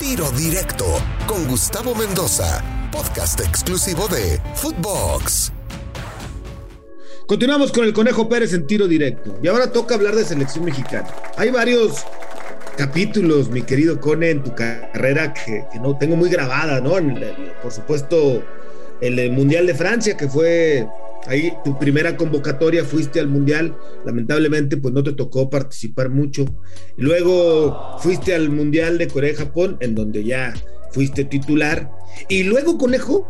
Tiro Directo con Gustavo Mendoza, podcast exclusivo de Footbox. Continuamos con el Conejo Pérez en tiro directo. Y ahora toca hablar de selección mexicana. Hay varios capítulos, mi querido Cone, en tu carrera que, no tengo muy grabada, ¿no? por supuesto, el Mundial de Francia, que fue ahí tu primera convocatoria, fuiste al Mundial, lamentablemente pues no te tocó participar mucho. luego fuiste al Mundial de Corea y Japón, en donde ya fuiste titular. Y luego, Conejo,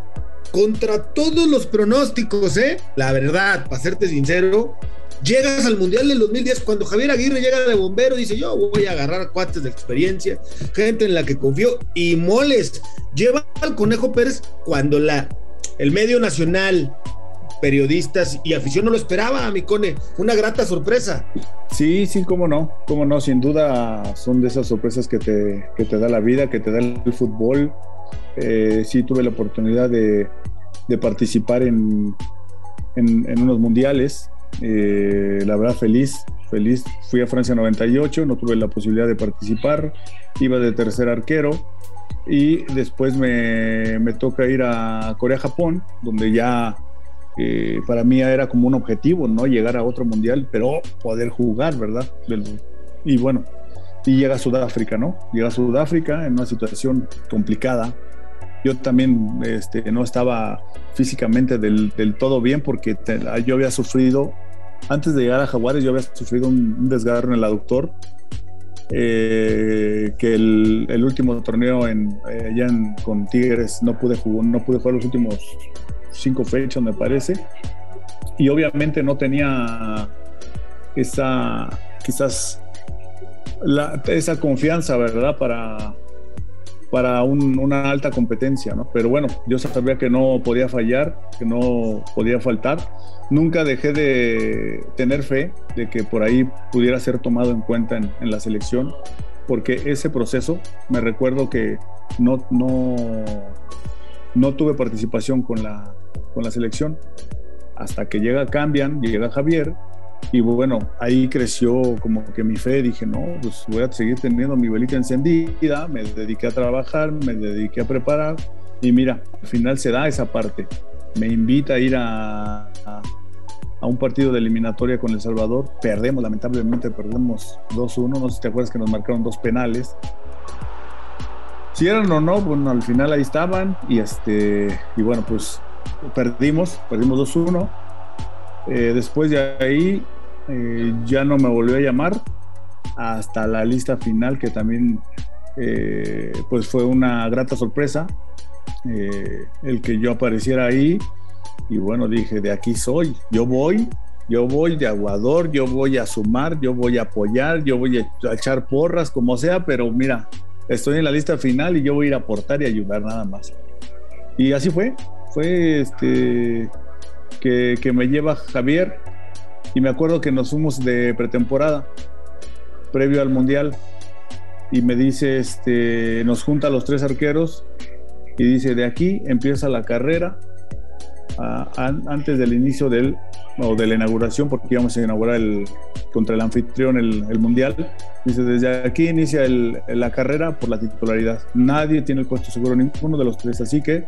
contra todos los pronósticos, ¿eh? La verdad, para serte sincero, llegas al Mundial del 2010 cuando Javier Aguirre llega de bombero, dice yo voy a agarrar cuates de experiencia, gente en la que confío y moles, lleva al Conejo Pérez cuando la, el medio nacional, periodistas y afición no lo esperaba, mi Cone, una grata sorpresa. Sí, sí, cómo no, cómo no, sin duda son de esas sorpresas que te, que te da la vida, que te da el fútbol. Eh, sí tuve la oportunidad de, de participar en, en, unos mundiales. Eh, la verdad, feliz, feliz. Fui a Francia 98, no tuve la posibilidad de participar. Iba de tercer arquero. Y después me, me toca ir a Corea-Japón, donde ya para mí era como un objetivo, ¿no? Llegar a otro mundial, pero poder jugar, ¿verdad? Y bueno, y llega a Sudáfrica, ¿no? Llega a Sudáfrica en una situación complicada, yo también este, no estaba físicamente del, todo bien porque yo había sufrido, antes de llegar a Jaguares, yo había sufrido un, desgarro en el aductor. Eh, que el, último torneo eh, allá con Tigres no pude jugar, no pude jugar los últimos cinco fechas, me parece. Y obviamente no tenía esa, quizás, esa confianza, ¿verdad? Para, para una alta competencia, ¿no? Pero bueno, yo sabía que no podía fallar, que no podía faltar. Nunca dejé de tener fe de que por ahí pudiera ser tomado en cuenta en, la selección, porque ese proceso, me recuerdo que no, no, no tuve participación con la, con la selección. Hasta que llega Cambian, llega Javier, y bueno, ahí creció como que mi fe, dije, no, pues voy a seguir teniendo mi velita encendida, me dediqué a trabajar, me dediqué a preparar y mira, al final se da esa parte. Me invita a ir a, a, un partido de eliminatoria con El Salvador, perdemos, lamentablemente perdemos 2-1, no sé si te acuerdas que nos marcaron dos penales. Si eran o no, bueno, al final ahí estaban y, este, y bueno, pues perdimos, perdimos 2-1. Eh, después de ahí eh, ya no me volvió a llamar hasta la lista final que también eh, pues fue una grata sorpresa el que yo apareciera ahí. Y bueno dije de aquí soy yo voy yo voy de aguador yo voy a sumar yo voy a apoyar yo voy a echar porras como sea pero mira estoy en la lista final y yo voy a ir a aportar y ayudar nada más. Y así fue fue este que, me lleva Javier y me acuerdo que nos fuimos de pretemporada, previo al Mundial, y me dice, este, nos junta los tres arqueros y dice, de aquí empieza la carrera antes del inicio del, o de la inauguración, porque íbamos a inaugurar el, contra el anfitrión el, Mundial. Dice, desde aquí inicia la carrera por la titularidad. Nadie tiene el puesto seguro, ninguno de los tres, así que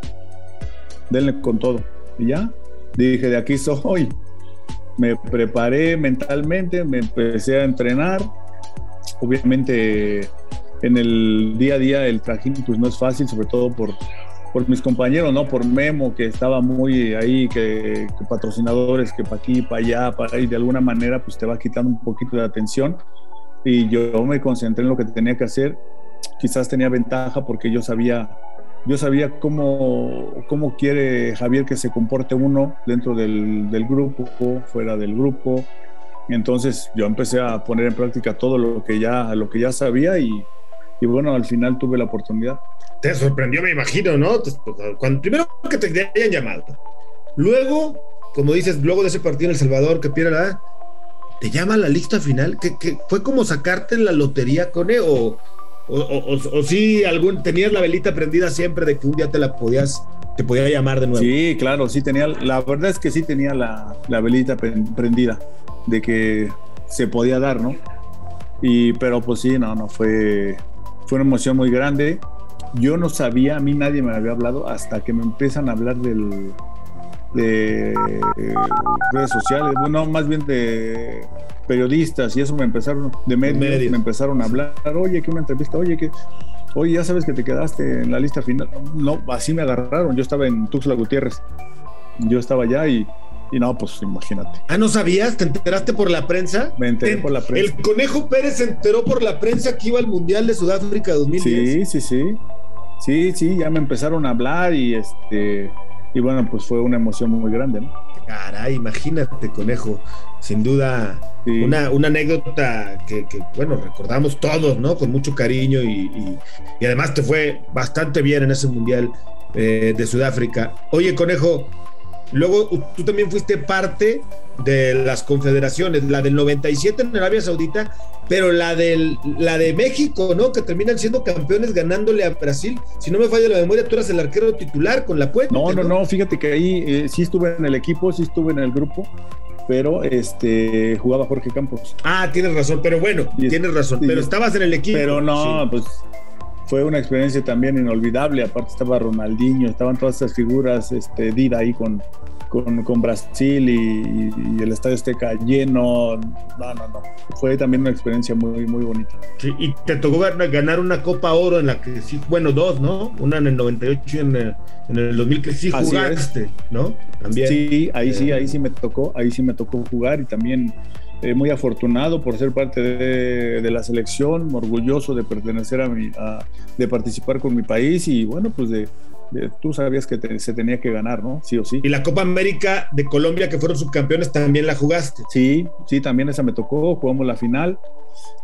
denle con todo. Y ya, dije, de aquí soy me preparé mentalmente, me empecé a entrenar. Obviamente en el día a día el trajín pues no es fácil, sobre todo por, por mis compañeros, ¿no? Por Memo, que estaba muy ahí, que, patrocinadores, que para aquí, para allá, para ahí, de alguna manera pues te va quitando un poquito de atención. Y yo me concentré en lo que tenía que hacer. Quizás tenía ventaja porque yo sabía yo sabía cómo, cómo quiere Javier que se comporte uno dentro del, del, grupo, fuera del grupo. Entonces yo empecé a poner en práctica todo lo que ya, lo que ya sabía y, y bueno, al final tuve la oportunidad. Te sorprendió, me imagino, ¿no? Cuando, primero que te hayan llamado. Luego, como dices, luego de ese partido en El Salvador que pierde la... ¿Te llama la lista final? ¿Que, que fue como sacarte la lotería con él o, o, o, si algún, tenías la velita prendida siempre de que un día te la podías, te podía llamar de nuevo. Sí, claro, sí tenía, la verdad es que sí tenía la, la velita prendida de que se podía dar, ¿no? Y, pero pues sí, no, no, fue, fue una emoción muy grande. yo no sabía, a mí nadie me había hablado hasta que me empiezan a hablar del, de redes sociales, bueno, más bien de periodistas y eso me empezaron, de medios, me empezaron a hablar, oye, que una entrevista, oye, que, oye, ya sabes que te quedaste en la lista final. No, así me agarraron, yo estaba en Tuxtla Gutiérrez, yo estaba allá y, y no, pues imagínate. Ah, ¿no sabías? ¿Te enteraste por la prensa? Me enteré por la prensa. El Conejo Pérez se enteró por la prensa que iba al Mundial de Sudáfrica 2010. Sí, sí, sí. Sí, sí, ya me empezaron a hablar y este y bueno, pues fue una emoción muy grande, ¿no? Caray, imagínate, conejo. Sin duda, una, una, anécdota que, bueno, recordamos todos, ¿no? Con mucho cariño y, además te fue bastante bien en ese Mundial eh, de Sudáfrica. Oye, conejo, luego tú también fuiste parte de las confederaciones, la del 97 en Arabia Saudita, pero la, del, la de México, ¿no? Que terminan siendo campeones ganándole a Brasil. Si no me falla la memoria, tú eras el arquero titular con la puerta. No, no, no, fíjate que ahí eh, sí estuve en el equipo, sí estuve en el grupo, pero este jugaba Jorge Campos. Ah, tienes razón, pero bueno, tienes razón, pero estabas en el equipo. Pero no, pues fue una experiencia también inolvidable. Aparte estaba Ronaldinho, estaban todas esas figuras, este, Dida ahí con, con, Brasil y, el Estadio Azteca lleno. No, no, no. Fue también una experiencia muy, muy bonita. Sí, y te tocó ganar una Copa Oro en la que sí, bueno, dos, ¿no? Una en el 98 y en el, en el 2000 que sí jugaste, ¿no? También. Sí, ahí sí, ahí sí me tocó, ahí sí me tocó jugar y también eh, muy afortunado por ser parte de, la selección, orgulloso de pertenecer a mi, de participar con mi país y bueno, pues de, tú sabías que se tenía que ganar, ¿no? Sí o sí. Y la Copa América de Colombia, que fueron subcampeones, también la jugaste. Sí, sí, también esa me tocó, jugamos la final.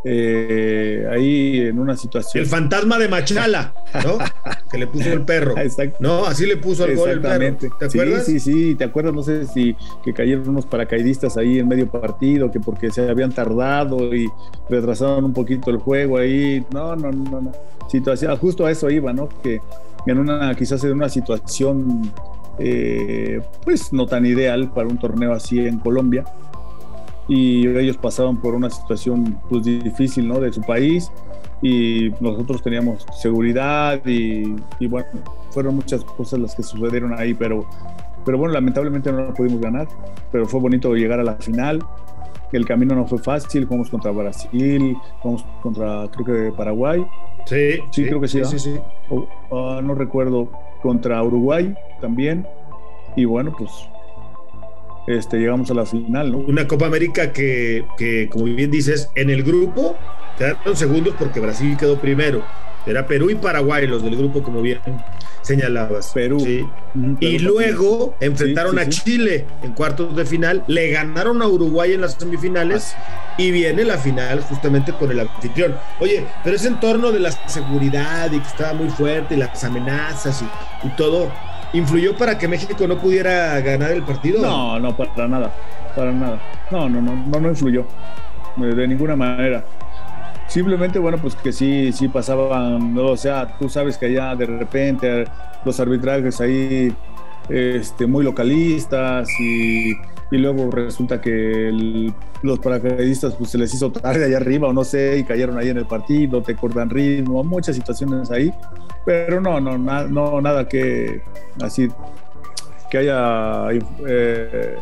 Eh, ahí en una situación. El fantasma de Machala, ¿no? que le puso el perro. Exacto. No, así le puso el gol el perro. ¿Te acuerdas? Sí, sí, sí, te acuerdas, no sé si que cayeron unos paracaidistas ahí en medio partido, que porque se habían tardado y retrasaron un poquito el juego ahí. No, no, no, no. Situación, justo a eso iba, ¿no? Que en una, quizás en una situación eh, pues no tan ideal para un torneo así en Colombia y ellos pasaban por una situación pues difícil ¿no? de su país y nosotros teníamos seguridad y, bueno, fueron muchas cosas las que sucedieron ahí, pero, pero bueno, lamentablemente no pudimos ganar, pero fue bonito llegar a la final. El camino no fue fácil, jugamos contra Brasil, jugamos contra creo que Paraguay Sí, sí, creo que sí. sí, sí, ah, no recuerdo, contra Uruguay también. Y bueno, pues este, llegamos a la final, ¿no? Una Copa América que, que, como bien dices, en el grupo quedaron segundos porque Brasil quedó primero. Era Perú y Paraguay los del grupo, como bien señalabas. Perú. Sí. y luego enfrentaron a Chile en cuartos de final, le ganaron a Uruguay en las semifinales y viene la final justamente con el anfitrión. Oye, pero ese entorno de la seguridad y que estaba muy fuerte y las amenazas y, todo, ¿influyó para que México no pudiera ganar el partido? No, no, para nada, para nada. No, no, no, no, no influyó de ninguna manera. Simplemente, bueno, pues que sí, sí pasaban, no, o sea, tú sabes que allá de repente los arbitrajes ahí este, muy localistas y, luego resulta que los paracaidistas pues se les hizo tarde allá arriba o no sé y cayeron ahí en el partido, te cortan ritmo, muchas situaciones ahí, pero no, no, no nada que así que haya eh,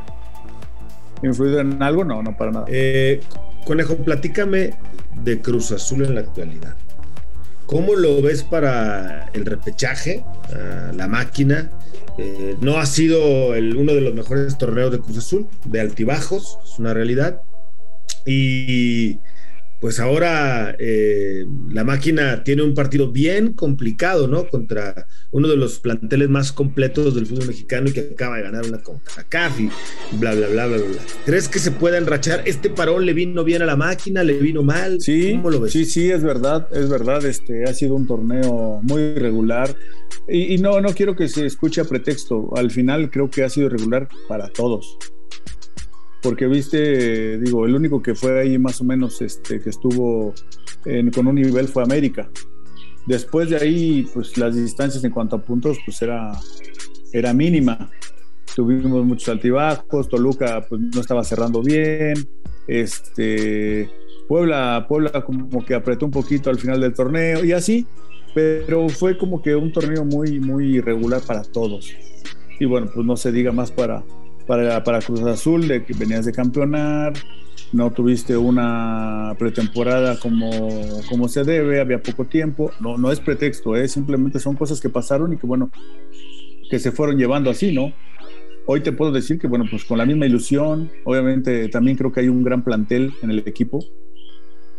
influido en algo, no, no para nada. Eh, Conejo, platícame de Cruz Azul en la actualidad. ¿Cómo lo ves para el repechaje, la máquina? Eh, no ha sido el, uno de los mejores torneos de Cruz Azul, de altibajos, es una realidad. Y pues ahora eh, la máquina tiene un partido bien complicado, ¿no? Contra uno de los planteles más completos del fútbol mexicano y que acaba de ganar una CONCACAF y bla, bla, bla, bla, bla. ¿Crees que se puede enrachar? ¿Este parón le vino bien a la máquina? ¿Le vino mal? Sí, ¿Cómo lo ves? Sí, sí, es verdad, es verdad. Este ha sido un torneo muy regular. Y, y no, no quiero que se escuche a pretexto. Al final creo que ha sido regular para todos porque viste, digo, el único que fue ahí más o menos este, que estuvo con un nivel fue América. Después de ahí, pues las distancias en cuanto a puntos, pues era, era mínima. Tuvimos muchos altibajos, Toluca pues no estaba cerrando bien, este, Puebla, Puebla como que apretó un poquito al final del torneo y así. pero fue como que un torneo muy, muy irregular para todos. Y bueno, pues no se diga más para, para, para Cruz Azul, de que venías de campeonar, no tuviste una pretemporada como, como se debe, había poco tiempo. No, no es pretexto, ¿eh? simplemente son cosas que pasaron y que bueno, que se fueron llevando así, ¿no? Hoy te puedo decir que bueno, pues con la misma ilusión, obviamente también creo que hay un gran plantel en el equipo.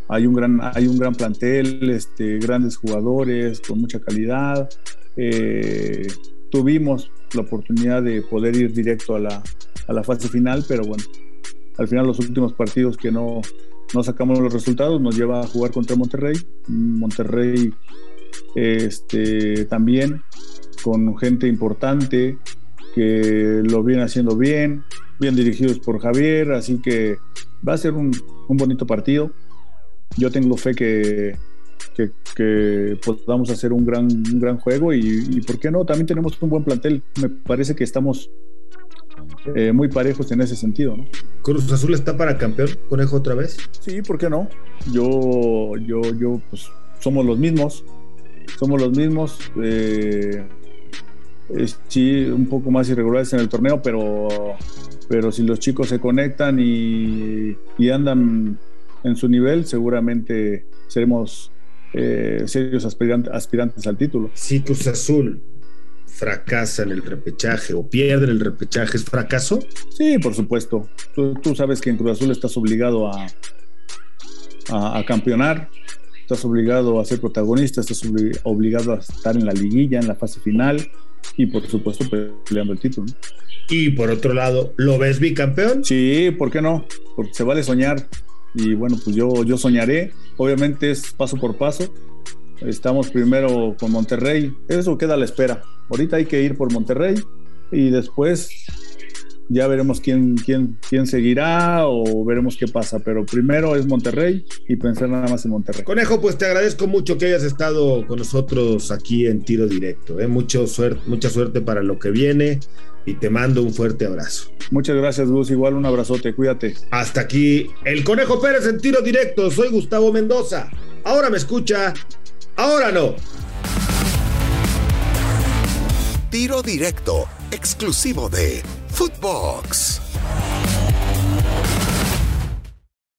Hay un gran, hay un gran plantel, este, grandes jugadores con mucha calidad. Eh, tuvimos la oportunidad de poder ir directo a la, a la fase final, pero bueno, al final los últimos partidos que no, no sacamos los resultados nos lleva a jugar contra Monterrey. Monterrey este, también con gente importante que lo viene haciendo bien, bien dirigidos por Javier, así que va a ser un, un bonito partido. Yo tengo fe que, que, que, podamos hacer un gran, un gran juego y, y, ¿por qué no? También tenemos un buen plantel. Me parece que estamos eh, muy parejos en ese sentido, ¿no? ¿Cruz Azul está para campeón, Conejo, otra vez? Sí, ¿por qué no? Yo, yo, yo, pues somos los mismos, somos los mismos. Eh, sí, un poco más irregulares en el torneo, pero, pero si los chicos se conectan y, y andan en su nivel, seguramente seremos eh, serios aspirantes, aspirantes al título. Sí, Cruz Azul fracasa en el repechaje o pierde en el repechaje, ¿es fracaso? Sí, por supuesto. Tú, tú sabes que en Cruz Azul estás obligado a, a, a, campeonar, estás obligado a ser protagonista, estás obligado a estar en la liguilla, en la fase final y por supuesto peleando el título. Y por otro lado, ¿lo ves bicampeón? Sí, ¿por qué no? Porque se vale soñar. Y bueno, pues yo, yo soñaré. Obviamente es paso por paso. Estamos primero con Monterrey. Eso queda a la espera. Ahorita hay que ir por Monterrey y después ya veremos quién, quién, quién seguirá o veremos qué pasa. Pero primero es Monterrey y pensar nada más en Monterrey. Conejo, pues te agradezco mucho que hayas estado con nosotros aquí en Tiro Directo. ¿eh? Mucho suerte, mucha suerte para lo que viene y te mando un fuerte abrazo. Muchas gracias, Gus. Igual un abrazote, cuídate. Hasta aquí el Conejo Pérez en Tiro Directo. Soy Gustavo Mendoza. Ahora me escucha, ahora no. Tiro Directo, exclusivo de Footbox.